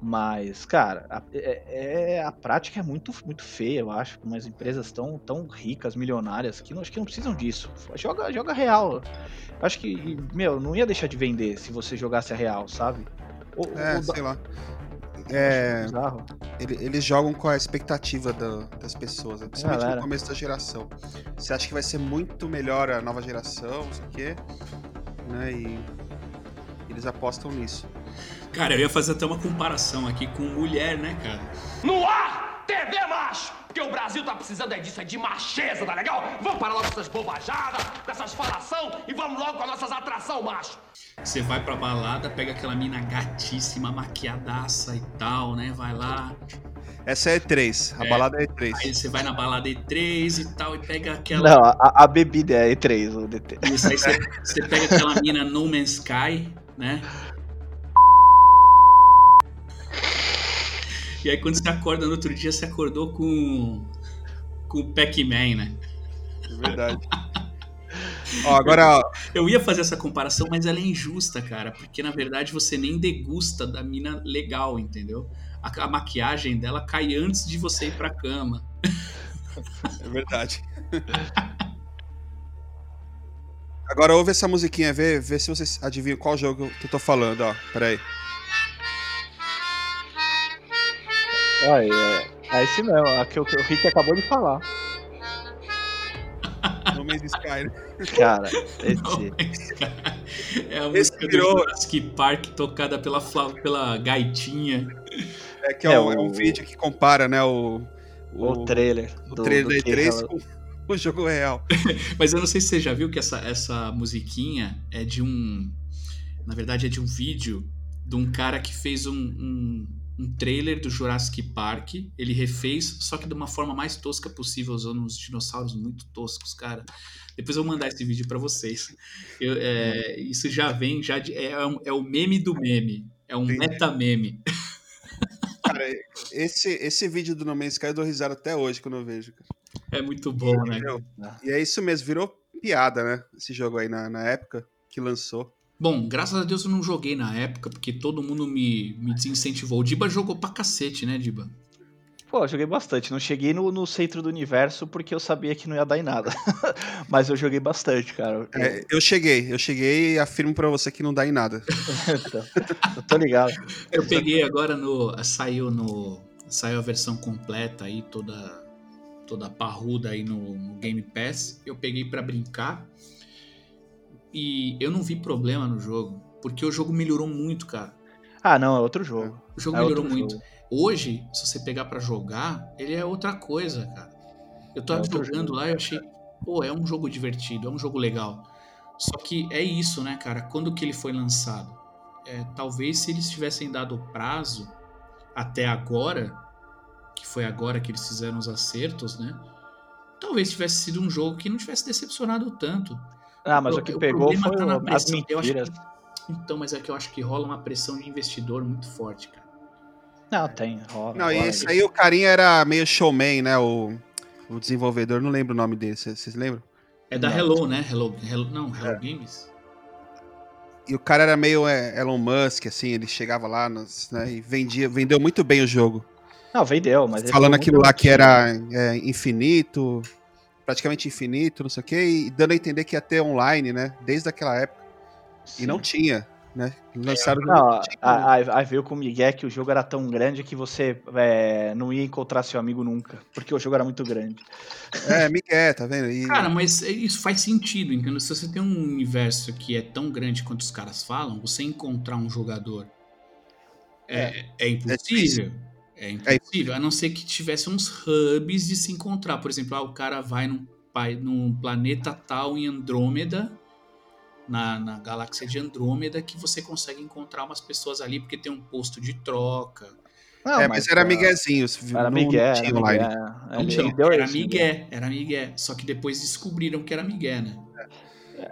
Mas, cara, a, é, é- a prática é muito, muito feia, eu acho. Umas empresas tão, tão ricas, milionárias, que não, acho que não precisam disso. Joga, joga real. Acho que, meu, não ia deixar de vender se você jogasse a real, sabe? O, É, o da- sei lá. É, ele- eles jogam com a expectativa da- das pessoas, né? principalmente Galera. no começo da geração. Você acha que vai ser muito melhor a nova geração, não sei o quê, né? E eles apostam nisso. Cara, eu ia fazer até uma comparação aqui com mulher, né, cara? No ar, TV macho! Porque o Brasil tá precisando é disso, é de macheza, tá legal? Vamos parar logo com essas bobajadas, com essas falação e vamos logo com as nossas atração, macho! Você vai pra balada, pega aquela mina gatíssima, maquiadaça e tal, né? Vai lá. Essa é E3, a É. balada é E3. Aí você vai na balada E3 e tal, e pega aquela. Não, a, a bebida é E3, o DT. Isso aí você, você pega aquela mina No Man's Sky, né? E aí quando você acorda no outro dia, você acordou com. com o Pac-Man, né? É verdade. Ó, agora, ó, Eu ia fazer essa comparação, mas ela é injusta, cara, porque na verdade você nem degusta da mina legal, entendeu? A, a maquiagem dela cai antes de você ir pra cama. é verdade. Agora ouve essa musiquinha, vê, vê se vocês adivinham qual jogo que eu tô falando, ó. Pera aí. Olha, é, é esse mesmo, a que o, que o Rick acabou de falar. (laughs) No Man's Sky, né? Cara, Não, esse. (laughs) é a música do Jurassic Park tocada pela, pela gaitinha. É que é, É, um, é um o- vídeo que compara, né, o... O, trailer. o do- trailer do da que E3 ela- com (laughs) o jogo real. Mas eu não sei se você já viu que essa, essa musiquinha é de um. Na verdade, é de um vídeo de um cara que fez um, um, um trailer do Jurassic Park. Ele refez, só que de uma forma mais tosca possível, usando uns dinossauros muito toscos, cara. Depois eu vou mandar esse vídeo pra vocês. Eu, é, isso já vem, já de- é, um- é o meme do meme. É um meta-meme. (laughs) Cara, esse, esse vídeo do No Man's Sky eu dou risada até hoje quando eu vejo. cara. É muito bom, né? Entendeu? E é isso mesmo, virou piada, né? Esse jogo aí na, na época que lançou. Bom, graças a Deus eu não joguei na época, porque todo mundo me, me desincentivou. O Diba jogou pra cacete, né, Diba? Pô, eu joguei bastante. Não cheguei no, no centro do universo porque eu sabia que não ia dar em nada. (laughs) Mas eu joguei bastante, cara. Eu, É, eu cheguei, eu cheguei e afirmo pra você que não dá em nada. (laughs) eu tô ligado. Eu peguei agora no. Saiu no. Saiu a versão completa aí, toda. Toda parruda aí no, no Game Pass. Eu peguei pra brincar. E eu não vi problema no jogo. Porque o jogo melhorou muito, cara. Ah, não, é outro jogo. O jogo É melhorou muito. jogo. Hoje, se você pegar pra jogar, ele é outra coisa, cara. Eu tava É jogando jogo. lá e achei, pô, é um jogo divertido, é um jogo legal. Só que é isso, né, cara? Quando que ele foi lançado? É, talvez se eles tivessem dado prazo até agora, que foi agora que eles fizeram os acertos, né? Talvez tivesse sido um jogo que não tivesse decepcionado tanto. Ah, mas o, O- que o pegou problema foi tá na o- as mentiras. que- Então, mas é que eu acho que rola uma pressão de investidor muito forte, cara. Não, tem, rola. Não, e rola. esse aí o carinha era meio showman, né? O, o desenvolvedor, não lembro o nome dele, vocês lembram? É da Não. Hello, né? Hello, Hello não, É. Hello Games. E o cara era meio é, Elon Musk, assim, ele chegava lá nas, né, e vendia, vendeu muito bem o jogo. Não, vendeu, mas. ele Falando aquilo lá que era é, infinito, praticamente infinito, não sei o quê, e dando a entender que ia ter online, né? Desde aquela época. E não tinha, né? Lançaram Não, a- aí aí veio com o Miguel que o jogo era tão grande que você é, não ia encontrar seu amigo nunca, porque o jogo era muito grande. É, Miguel, tá vendo? E, Cara, mas isso faz sentido, entendeu? Se você tem um universo que é tão grande quanto os caras falam, você encontrar um jogador é, é impossível. É impossível, a não ser que tivesse uns hubs de se encontrar. Por exemplo, ah, o cara vai num, pai- num planeta tal em Andrômeda, na, na galáxia de Andrômeda, que você consegue encontrar umas pessoas ali porque tem um posto de troca. Não, é, mas era ah, Miguezinho. Era não Miguel, tinha era ele deu era esse, Miguel, era Miguel. Só que depois descobriram que era Miguel, né?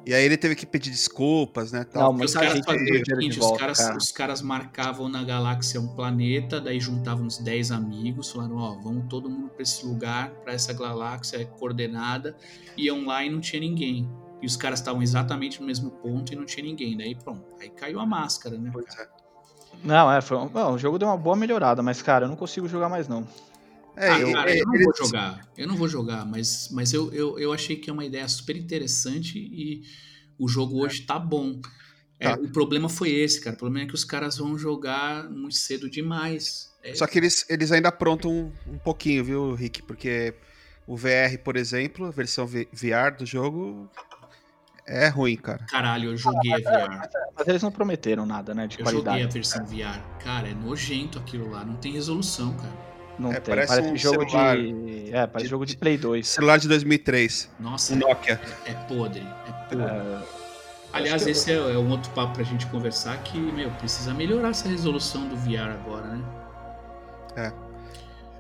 E aí ele teve que pedir desculpas, né? Tal. Não, Os Muita caras gente faziam seguinte, os volta, caras, cara. os caras marcavam na galáxia um planeta, daí juntavam uns 10 amigos, falaram, ó, vamos todo mundo pra esse lugar, pra essa galáxia coordenada, iam lá e não tinha ninguém. E os caras estavam exatamente no mesmo ponto e não tinha ninguém. Daí pronto, aí caiu a máscara, né? Pois cara? é. Não, é, foi um, não, o jogo deu uma boa melhorada, mas cara, eu não consigo jogar mais não. É, Ah, e- cara, e- eu não vou jogar, eu não vou jogar, mas, mas eu, eu, eu achei que é uma ideia super interessante e o jogo hoje tá bom. É, Tá. o problema foi esse, cara. O problema é que os caras vão jogar muito cedo demais. É, Só que eles, eles ainda aprontam um, um pouquinho, viu, Rick? Porque o VR, por exemplo, a versão VR do jogo é ruim, cara. Caralho, eu joguei a VR. Mas eles não prometeram nada, né, de Eu joguei qualidade. a versão VR. Cara, é nojento aquilo lá. Não tem resolução, cara. Não É, tem, parece parece, um jogo celular de, é, parece de- jogo de Play 2. Celular de 2003, Nossa, um Nokia. é, é podre. É podre. É, Aliás, que esse é, é um outro papo pra gente conversar que, meu, precisa melhorar essa resolução do VR agora, né?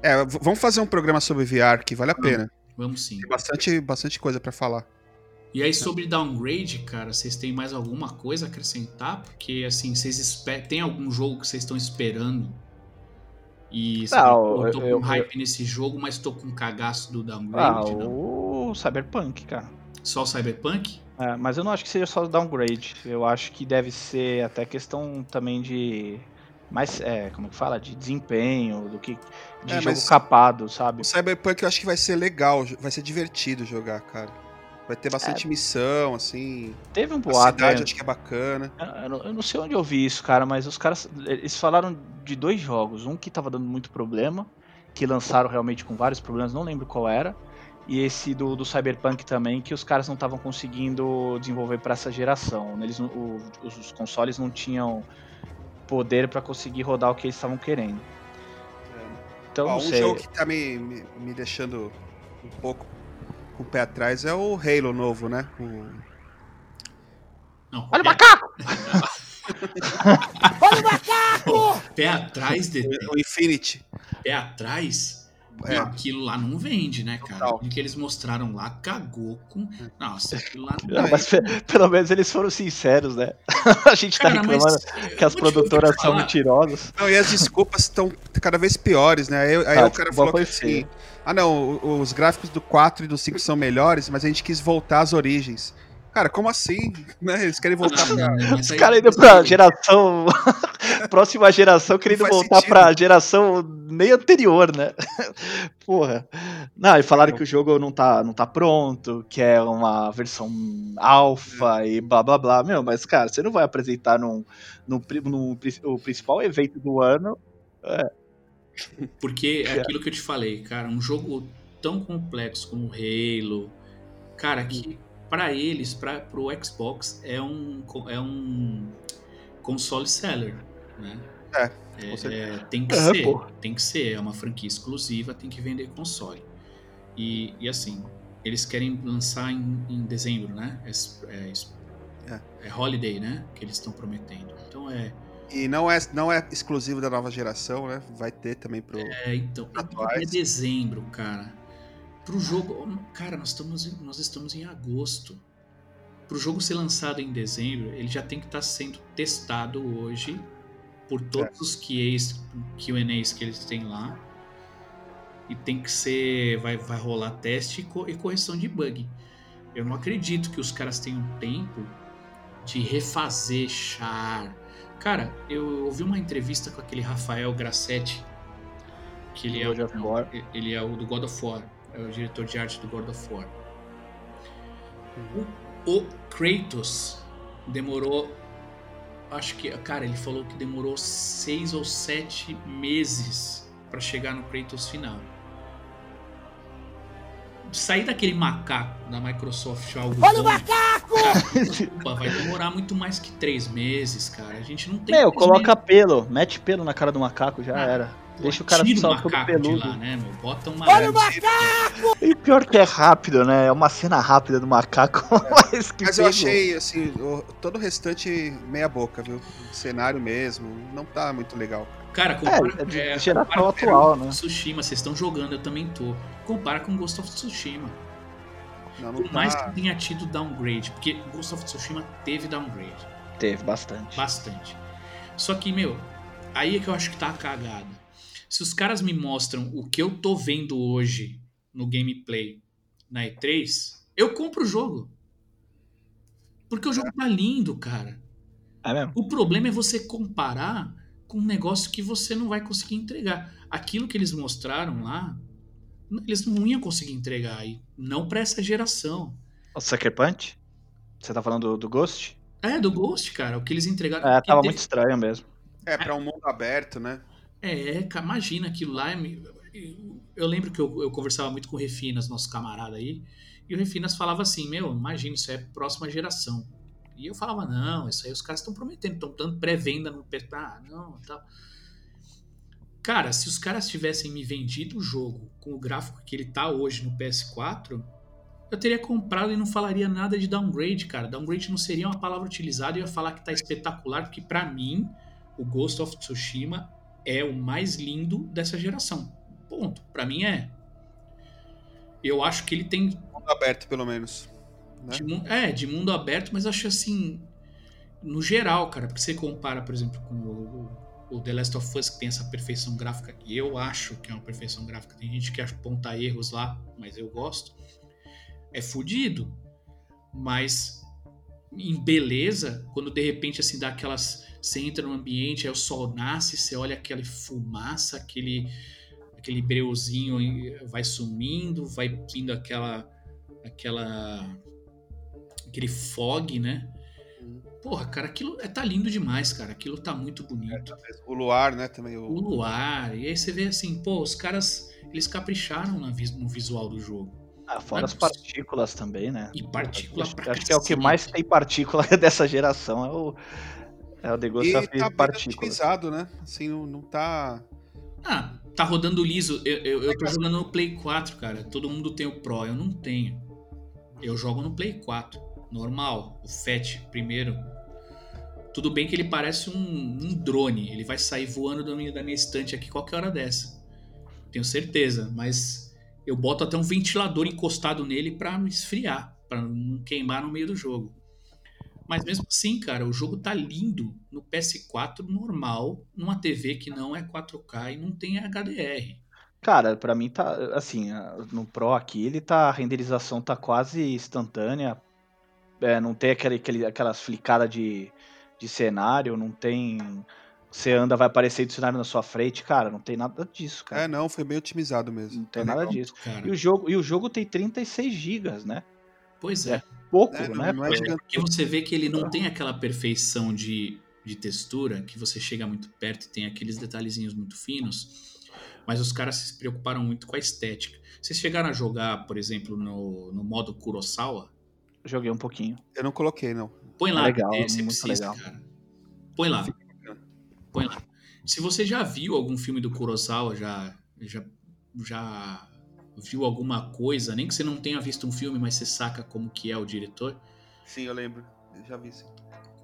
É, v- vamos fazer um programa sobre VR que vale a pena. Vamos sim. Tem bastante, bastante coisa pra falar. E aí, sobre downgrade, cara, vocês têm mais alguma coisa a acrescentar? Porque, assim, vocês esperam. Tem algum jogo que vocês estão esperando? E Não, fala, "Pô, eu tô eu- com hype nesse jogo, mas tô com cagaço do ah, downgrade, não? o Cyberpunk, cara. Só o Cyberpunk? É, mas eu não acho que seja só downgrade. Eu acho que deve ser até questão também de. Mais, é, como que fala? De desempenho, do que. De É, jogo mas- capado, sabe? O Cyberpunk eu acho que vai ser legal, vai ser divertido jogar, cara. Vai ter bastante missão, assim. Teve um A boato. cidade né? acho que é bacana. Eu não, eu não sei onde eu vi isso, cara, mas os caras. Eles falaram de dois jogos. Um que tava dando muito problema, que lançaram realmente com vários problemas, não lembro qual era. E esse do, do Cyberpunk também, que os caras não estavam conseguindo desenvolver para essa geração. Eles, o- os, os consoles não tinham poder para conseguir rodar o que eles estavam querendo. Então, Ó, não um sei. jogo que tá me, me, me deixando um pouco com o pé atrás é o Halo novo, né? O... Não, Olha o pé- macaco! (laughs) Pé atrás, DT. o Infinity. Pé atrás. É. Aquilo lá não vende, né, cara? Total. O que eles mostraram lá cagou com. Nossa, aquilo lá (laughs) não Não, vende. mas pe- pelo menos eles foram sinceros, né? (laughs) A gente tá Cara, mas reclamando que as produtoras são mentirosas. Não, e as desculpas estão cada vez piores, né? Aí, aí Ah, o cara falou que assim, ah não, os gráficos do 4 e do 5 são melhores, mas a gente quis voltar às origens. Cara, como assim? Né? Eles querem voltar Ah, pra... não, Os caras indo pra geração. (laughs) próxima geração querendo voltar sentido. pra geração nem anterior, né? (laughs) Porra. Não, e falaram que o jogo não tá, não tá pronto, que é uma versão alfa e blá blá blá. Meu, mas cara, você não vai apresentar num, num, num o principal evento do ano. Porque é aquilo que eu te falei, cara, um jogo tão complexo como o Halo, cara, que pra eles, para pro Xbox é um é um console seller, né? É, É, com certeza. é, tem que É, ser, pô. tem que ser, é uma franquia exclusiva, tem que vender console. E, e assim, eles querem lançar em, em dezembro, né? É, é, É. é holiday, né? Que eles estão prometendo. Então é, E não é, não é exclusivo da nova geração, né? Vai ter também pro... É, então, Atuais. é dezembro, cara. Pro jogo, cara, nós estamos, em- nós estamos em agosto. Pro jogo ser lançado em dezembro, ele já tem que estar sendo testado hoje por todos os QAs, Q&As que eles têm lá. E tem que ser, vai, vai rolar teste e, co- correção de bug. Eu não acredito que os caras tenham tempo de refazer char. Cara, eu ouvi uma entrevista com aquele Rafael Grassetti, que ele é, ele é o do God of War, é o diretor de arte do God of War. O, o Kratos demorou. Acho que. Cara, ele falou que demorou seis ou sete meses pra chegar no Kratos final. Sair daquele macaco da Microsoft algo. Olha o macaco! vai demorar muito mais que três meses, cara. A gente não tem. Meu, coloca pelo, mete pelo na cara do macaco, já Ah, era. Deixa o cara tira só o macaco de peludo. lá, né, meu? Bota uma. Olha o macaco! E pior que é rápido, né? É uma cena rápida do macaco, (laughs) mas que Mas eu pegou. achei, assim, o- todo o restante meia boca, viu? O cenário mesmo, não tá muito legal. Cara, compara, É, é de é, geração atual, né? Tsushima, vocês estão jogando, eu também tô. Compara com Ghost of Tsushima. Não, não Por mais tá... que tenha tido downgrade, porque Ghost of Tsushima teve downgrade. Teve bastante. Bastante. Só que, meu, aí é que eu acho que tá a cagada. Se os caras me mostram o que eu tô vendo hoje no gameplay na E3, eu compro o jogo. Porque o jogo tá lindo, cara. É mesmo? O problema é você comparar com um negócio que você não vai conseguir entregar. Aquilo que eles mostraram lá, eles não iam conseguir entregar aí. Não pra essa geração. O Sucker Punch? Você tá falando do, do Ghost? É, do Ghost, cara. O que eles entregaram. É, tava teve- muito estranho mesmo. É, pra um mundo aberto, né? É, imagina aquilo lá. Eu, lembro que eu, eu conversava muito com o Refinas, nosso camarada aí, e o Refinas falava assim: Meu, imagina, isso é próxima geração. E eu falava: Não, isso aí os caras estão prometendo, estão dando pré-venda no PS. Ah, não, tal. Cara, se os caras tivessem me vendido o jogo com o gráfico que ele tá hoje no PS4, eu teria comprado e não falaria nada de downgrade, cara. Downgrade não seria uma palavra utilizada eu ia falar que tá espetacular, porque pra mim, o Ghost of Tsushima é o mais lindo dessa geração. Ponto. Pra mim é. Eu acho que ele tem Mundo aberto, pelo menos. Né? de, é, de mundo aberto, mas acho assim, no geral, cara, porque você compara, por exemplo, com o, o The Last of Us, que tem essa perfeição gráfica, que eu acho que é uma perfeição gráfica, tem gente que aponta erros lá, mas eu gosto, é fudido. Mas em beleza, quando de repente assim dá aquelas. Você entra no ambiente, aí o sol nasce, você olha aquela fumaça, aquele, aquele breuzinho vai sumindo, vai vindo aquela. aquela. aquele fog, né? Porra, cara, aquilo é, tá lindo demais, cara. Aquilo tá muito bonito. O luar, né, também. O O... luar, e aí você vê assim, pô, os caras, eles capricharam no visual do jogo. Ah, fora é as partículas também, né? E partícula Acho, pra acho que é o que mais tem partícula (laughs) dessa geração. É o, é o E of tá bem Partículas. otimizado, né? Assim, não, não tá... Ah, tá rodando liso. Eu, eu, eu tô jogando no Play 4, cara. Todo mundo tem o Pro, eu não tenho. Eu jogo no Play 4. Normal. O Fat primeiro. Tudo bem que ele parece um, um drone. Ele vai sair voando da minha, da minha estante aqui qualquer hora dessa. Tenho certeza. Mas eu boto até um ventilador encostado nele pra não esfriar. Pra não queimar no meio do jogo. Mas mesmo assim, cara, o jogo tá lindo no PS4 normal, numa TV que não é 4K e não tem HDR. Cara, pra mim tá assim, no Pro aqui, ele tá a renderização tá quase instantânea. É, não tem aquele, aquele aquelas flicadas de, de cenário, não tem você anda vai aparecer do cenário na sua frente, cara, não tem nada disso, cara. É, não, foi bem otimizado mesmo. não tem Tá nada legal. disso. Cara, E o jogo e o jogo tem 36 GB, né? Pois é. Pouco, É, não- né? não é gigante. Porque você vê que ele não tem aquela perfeição de, de textura, que você chega muito perto e tem aqueles detalhezinhos muito finos, mas os caras se preocuparam muito com a estética. Vocês chegaram a jogar, por exemplo, no, no modo Kurosawa? Joguei um pouquinho. Eu não coloquei, não. Põe lá, Legal, porque você muito precisa, legal. cara. Põe lá. Põe lá. Se você já viu algum filme do Kurosawa, já, já, já viu alguma coisa, nem que você não tenha visto um filme, mas você saca como que é o diretor, Sim, eu lembro. Eu já vi sim.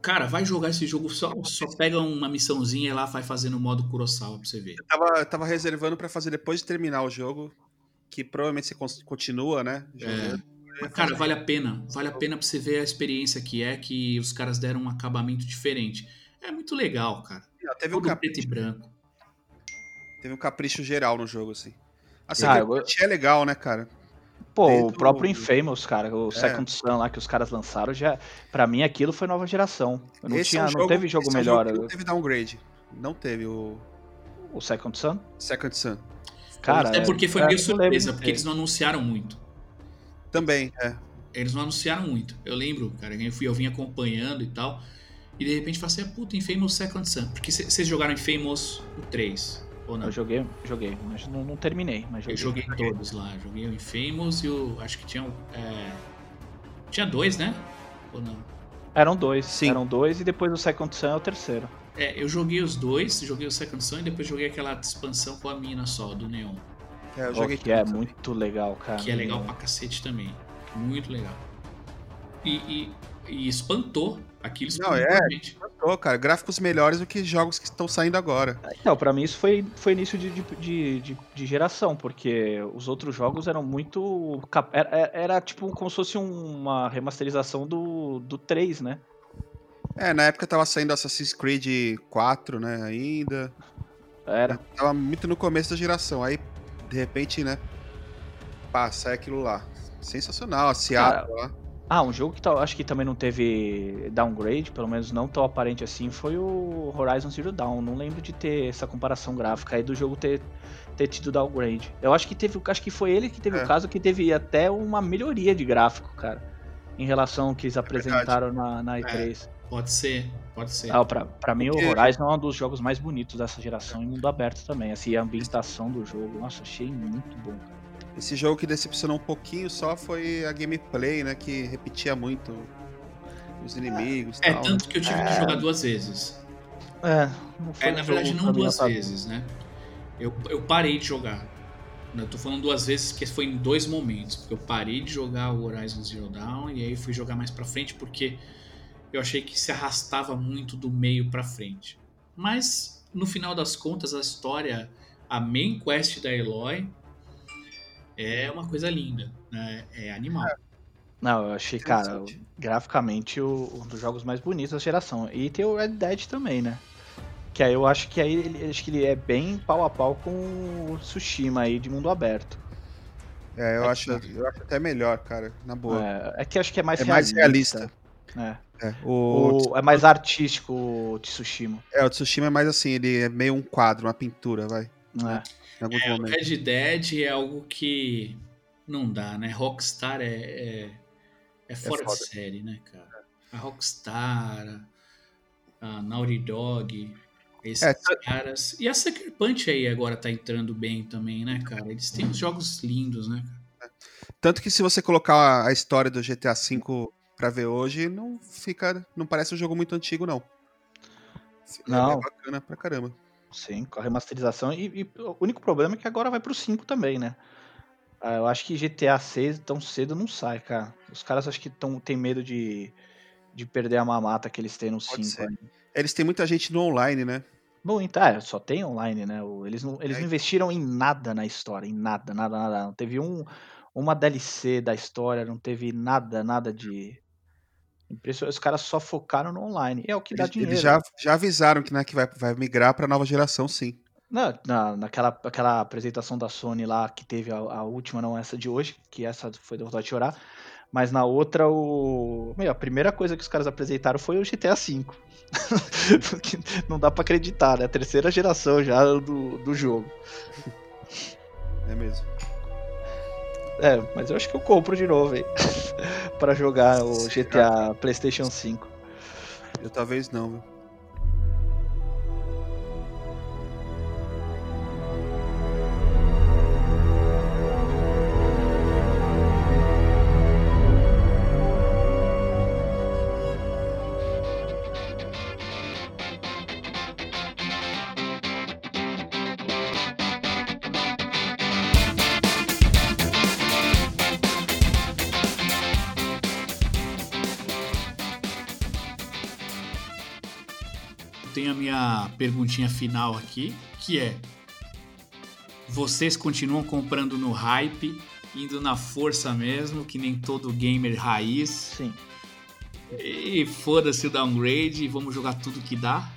cara, vai jogar esse jogo, só, só pega uma missãozinha e lá vai fazer no modo Kurosawa pra você ver. Eu tava, eu tava reservando pra fazer depois de terminar o jogo, que provavelmente você continua, né? jogando. Mas, cara, vale a pena. Vale a pena pra você ver a experiência que é, que os caras deram um acabamento diferente. É muito legal, cara. Teve um, Todo capricho, preto e branco. teve um capricho geral no jogo, assim. Assim, Ah, eu- é legal, né, cara? Pô, Dentro o próprio do- Infamous, cara, o É. Second Sun lá que os caras lançaram, já para mim aquilo foi nova geração. Eu não Esse tinha, é um não teve jogo esse é um melhor. que não teve downgrade. Não teve o O Second Sun? Second Sun. Cara, Até porque foi é, meio surpresa, porque eles não anunciaram muito. Também, é. eles não anunciaram muito. Eu lembro, cara, eu, fui, eu vim acompanhando e tal. E de repente falei assim, ah, puta, Infamous Second Son. Porque vocês jogaram Infamous o 3, ou não? Eu joguei, joguei, mas não, não terminei. Mas Eu joguei. joguei todos lá. Joguei o Infamous e o. Acho que tinha. um, É, tinha dois, né? Ou não? Eram dois. Sim. Eram dois e depois o Second Sun é o terceiro. É, eu joguei os dois, joguei o Second Son e depois joguei aquela expansão com a mina só, do Neon. É, eu Ó, joguei que é todos. muito legal, cara. Que é legal pra cacete também. Muito legal. E, e- e espantou. Aquilo Não, espantou é. a gente. Pô, cara, gráficos melhores do que jogos que estão saindo agora. Então, pra mim isso foi, foi início de, de, de, de- geração, porque os outros jogos eram muito. Era, era- tipo como se fosse uma remasterização do, do 3, né? É, na época tava saindo Assassin's Creed 4, né, ainda. Era. Tava muito no começo da geração. Aí, de repente, né, passa aquilo lá. Sensacional, a Seattle lá. Ah, um jogo que tá- acho que também não teve downgrade, pelo menos não tão aparente assim, foi o Horizon Zero Dawn. Não lembro de ter essa comparação gráfica aí do jogo ter, ter tido downgrade. Eu acho que teve, acho que foi ele que teve É. o caso que teve até uma melhoria de gráfico, cara, em relação ao que eles apresentaram na, na E3. Pode ser, pode ser. Ah, pra, pra mim, Porque- o Horizon é um dos jogos mais bonitos dessa geração em mundo aberto também. Assim, a ambientação do jogo, nossa, achei muito bom. cara. Esse jogo que decepcionou um pouquinho só foi a gameplay, né, que repetia muito os inimigos e É, tal. né? tanto que eu tive que jogar duas vezes. É, não foi É, na verdade, não duas vezes, né? Eu, eu parei de jogar. Eu tô falando duas vezes, que foi em dois momentos. Porque eu parei de jogar o Horizon Zero Dawn e aí fui jogar mais pra frente porque eu achei que se arrastava muito do meio pra frente. Mas, no final das contas, a história, a main quest da Eloy é uma coisa linda, né? É animal. Não, eu achei, cara, graficamente o- um dos jogos mais bonitos da geração. E tem o Red Dead também, né? Que aí eu acho que aí ele, acho que ele é bem pau a pau com o Tsushima aí de mundo aberto. É, eu acho, eu acho até melhor, cara, na boa. É, é que acho que é mais É mais realista. realista. É. É, o, O- é mais artístico o Tsushima. é, o Tsushima é mais assim, ele é meio um quadro, uma pintura, vai. É. É, momentos. Red Dead é algo que não dá, né? Rockstar é, é, é fora de série, né, cara? A Rockstar, a Naughty Dog, esses É, caras. E a Sucker Punch aí agora tá entrando bem também, né, cara? Eles têm uns jogos lindos, né? cara? Tanto que se você colocar a- história do GTA V pra ver hoje, não fica. Não parece um jogo muito antigo, não. É Não. bem bacana pra caramba. Sim, com a remasterização. E, e o único problema é que agora vai pro 5 também, né? Ah, eu acho que GTA 6 tão cedo não sai, cara. Os caras acho que tão, tem medo de, de perder a mamata que eles têm no Pode 5. ser. ainda. Eles têm muita gente no online, né? Bom, então, é, só tem online, né? Eles não, eles É. não investiram em nada na história, em nada, nada, nada. Não teve um, uma DLC da história, não teve nada, nada de. Os caras só focaram no online. E é o que dá Eles, dinheiro. eles já, já avisaram que, né, que vai, vai migrar pra nova geração, sim. Na, na, naquela aquela apresentação da Sony lá, que teve a, a última, não essa de hoje, que essa foi vontade de chorar. Mas na outra, o. Meu, a primeira coisa que os caras apresentaram foi o GTA V. (laughs) Não dá pra acreditar, né? A terceira geração já do, do jogo. É mesmo. É, mas eu acho que eu compro de novo, hein? (laughs) pra jogar o GTA PlayStation 5. Eu talvez não, viu? Tenho a minha perguntinha final aqui, que é: vocês continuam comprando no hype, indo na força mesmo, que nem todo gamer raiz, Sim. e foda-se o downgrade e vamos jogar tudo que dá?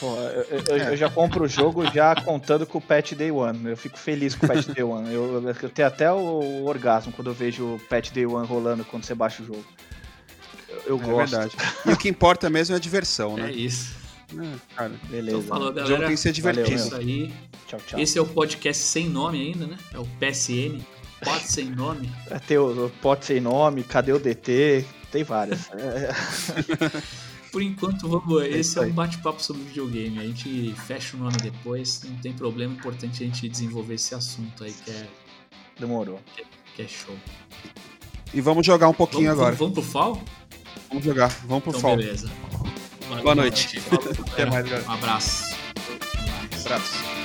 Pô, eu, eu- eu já compro o jogo já contando com o Patch Day One. Eu fico feliz com o Patch Day One. Eu, eu tenho até o orgasmo quando eu vejo o Patch Day One rolando quando você baixa o jogo. Eu, eu É gosto. verdade. E o que importa mesmo é a diversão, É né? isso. É, cara, Beleza. Então falou, o jogo galera. tem que ser Valeu, divertido. Isso aí. Tchau, tchau. Esse é o podcast sem nome ainda, né? É o PSN. Pode sem nome. (laughs) É, Tem o, Pote Sem Nome, Cadê o DT? Tem várias. É, (laughs) Por enquanto, vamos. Esse isso é um bate-papo sobre videogame. A gente fecha o nome depois, não tem problema. É importante a gente desenvolver esse assunto aí que é, demorou. que é show. E vamos jogar um pouquinho Vamos, agora. vamos, vamos pro FAL? Vamos jogar. Vamos pro Então, fall. beleza. Boa noite. Até mais, galera. Um abraço. Abraço.